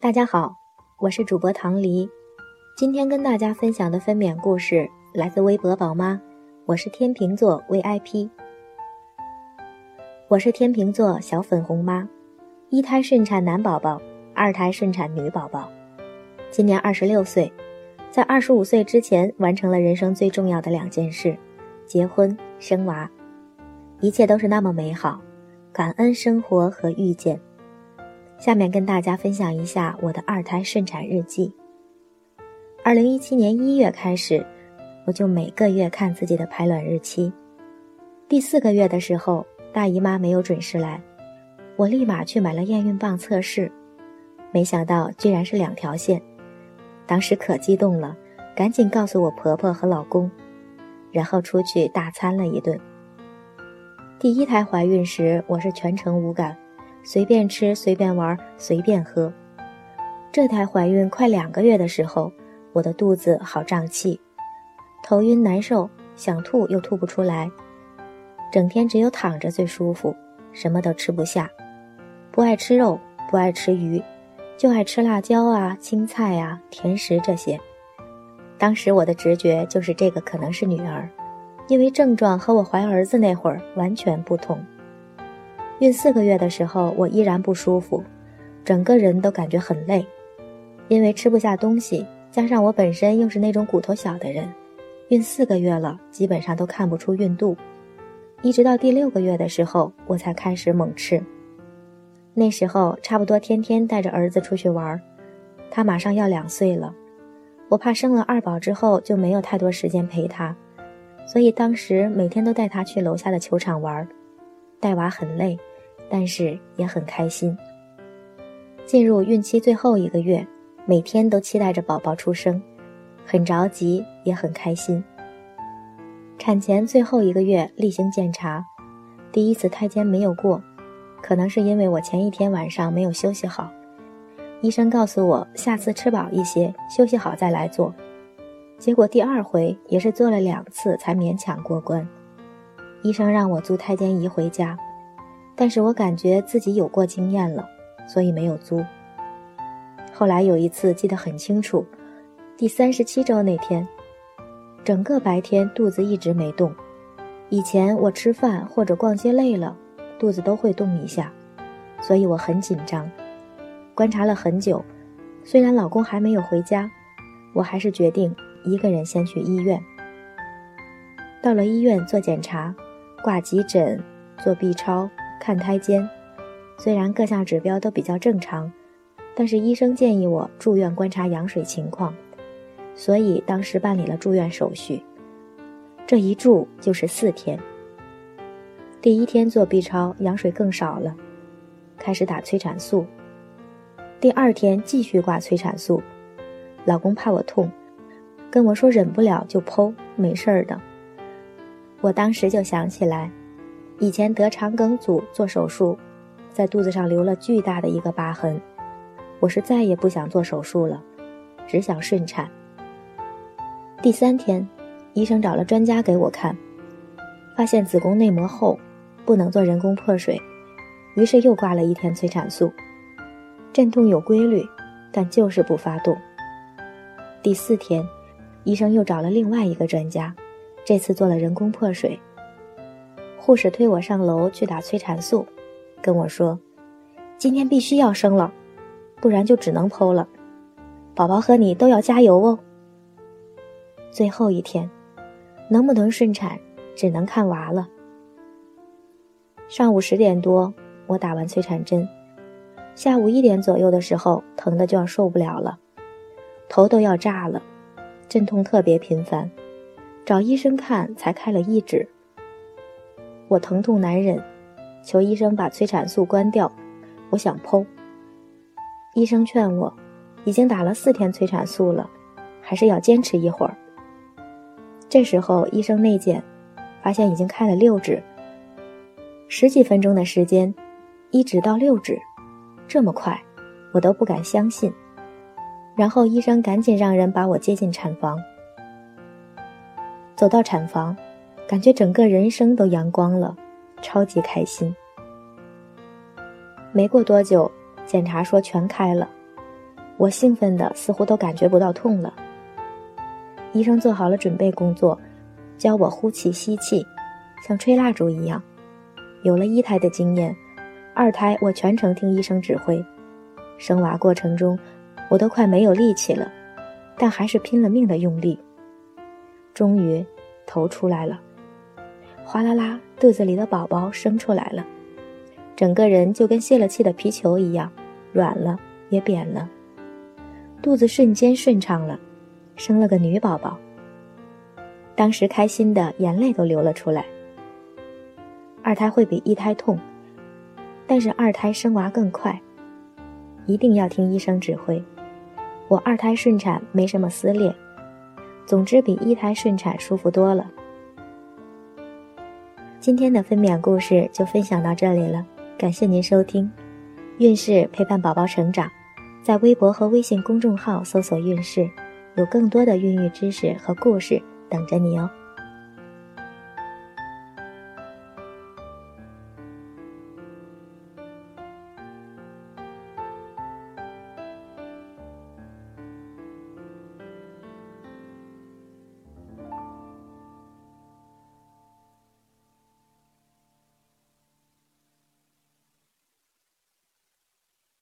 大家好，我是主播唐黎，今天跟大家分享的分娩故事来自微博宝妈，我是天秤座 VIP，我是天秤座小粉红妈，一胎顺产男宝宝，二胎顺产女宝宝，今年二十六岁，在二十五岁之前完成了人生最重要的两件事，结婚生娃，一切都是那么美好，感恩生活和遇见。下面跟大家分享一下我的二胎顺产日记。二零一七年一月开始，我就每个月看自己的排卵日期。第四个月的时候，大姨妈没有准时来，我立马去买了验孕棒测试，没想到居然是两条线，当时可激动了，赶紧告诉我婆婆和老公，然后出去大餐了一顿。第一胎怀孕时，我是全程无感。随便吃，随便玩，随便喝。这才怀孕快两个月的时候，我的肚子好胀气，头晕难受，想吐又吐不出来，整天只有躺着最舒服，什么都吃不下，不爱吃肉，不爱吃鱼，就爱吃辣椒啊、青菜啊、甜食这些。当时我的直觉就是这个可能是女儿，因为症状和我怀儿子那会儿完全不同。孕四个月的时候，我依然不舒服，整个人都感觉很累，因为吃不下东西，加上我本身又是那种骨头小的人，孕四个月了，基本上都看不出孕肚，一直到第六个月的时候，我才开始猛吃。那时候差不多天天带着儿子出去玩，他马上要两岁了，我怕生了二宝之后就没有太多时间陪他，所以当时每天都带他去楼下的球场玩，带娃很累。但是也很开心。进入孕期最后一个月，每天都期待着宝宝出生，很着急，也很开心。产前最后一个月例行检查，第一次胎监没有过，可能是因为我前一天晚上没有休息好。医生告诉我下次吃饱一些，休息好再来做。结果第二回也是做了两次才勉强过关。医生让我租胎监仪回家。但是我感觉自己有过经验了，所以没有租。后来有一次记得很清楚，第三十七周那天，整个白天肚子一直没动。以前我吃饭或者逛街累了，肚子都会动一下，所以我很紧张。观察了很久，虽然老公还没有回家，我还是决定一个人先去医院。到了医院做检查，挂急诊，做 B 超。看胎监，虽然各项指标都比较正常，但是医生建议我住院观察羊水情况，所以当时办理了住院手续。这一住就是四天。第一天做 B 超，羊水更少了，开始打催产素。第二天继续挂催产素，老公怕我痛，跟我说忍不了就剖，没事儿的。我当时就想起来。以前得肠梗阻做手术，在肚子上留了巨大的一个疤痕。我是再也不想做手术了，只想顺产。第三天，医生找了专家给我看，发现子宫内膜厚，不能做人工破水，于是又挂了一天催产素。阵痛有规律，但就是不发动。第四天，医生又找了另外一个专家，这次做了人工破水。护士推我上楼去打催产素，跟我说：“今天必须要生了，不然就只能剖了。宝宝和你都要加油哦。”最后一天，能不能顺产，只能看娃了。上午十点多，我打完催产针，下午一点左右的时候，疼的就要受不了了，头都要炸了，阵痛特别频繁，找医生看才开了一指。我疼痛难忍，求医生把催产素关掉。我想剖。医生劝我，已经打了四天催产素了，还是要坚持一会儿。这时候医生内检，发现已经开了六指。十几分钟的时间，一指到六指，这么快，我都不敢相信。然后医生赶紧让人把我接进产房。走到产房。感觉整个人生都阳光了，超级开心。没过多久，检查说全开了，我兴奋的似乎都感觉不到痛了。医生做好了准备工作，教我呼气吸气，像吹蜡烛一样。有了一胎的经验，二胎我全程听医生指挥。生娃过程中，我都快没有力气了，但还是拼了命的用力。终于，头出来了，哗啦啦，肚子里的宝宝生出来了，整个人就跟泄了气的皮球一样，软了也扁了，肚子瞬间顺畅了，生了个女宝宝。当时开心的眼泪都流了出来。二胎会比一胎痛，但是二胎生娃更快。一定要听医生指挥。我二胎顺产没什么撕裂，总之比一胎顺产舒服多了。今天的分娩故事就分享到这里了，感谢您收听。孕事陪伴宝宝成长，在微博和微信公众号搜索“孕事”，有更多的孕育知识和故事等着你哦。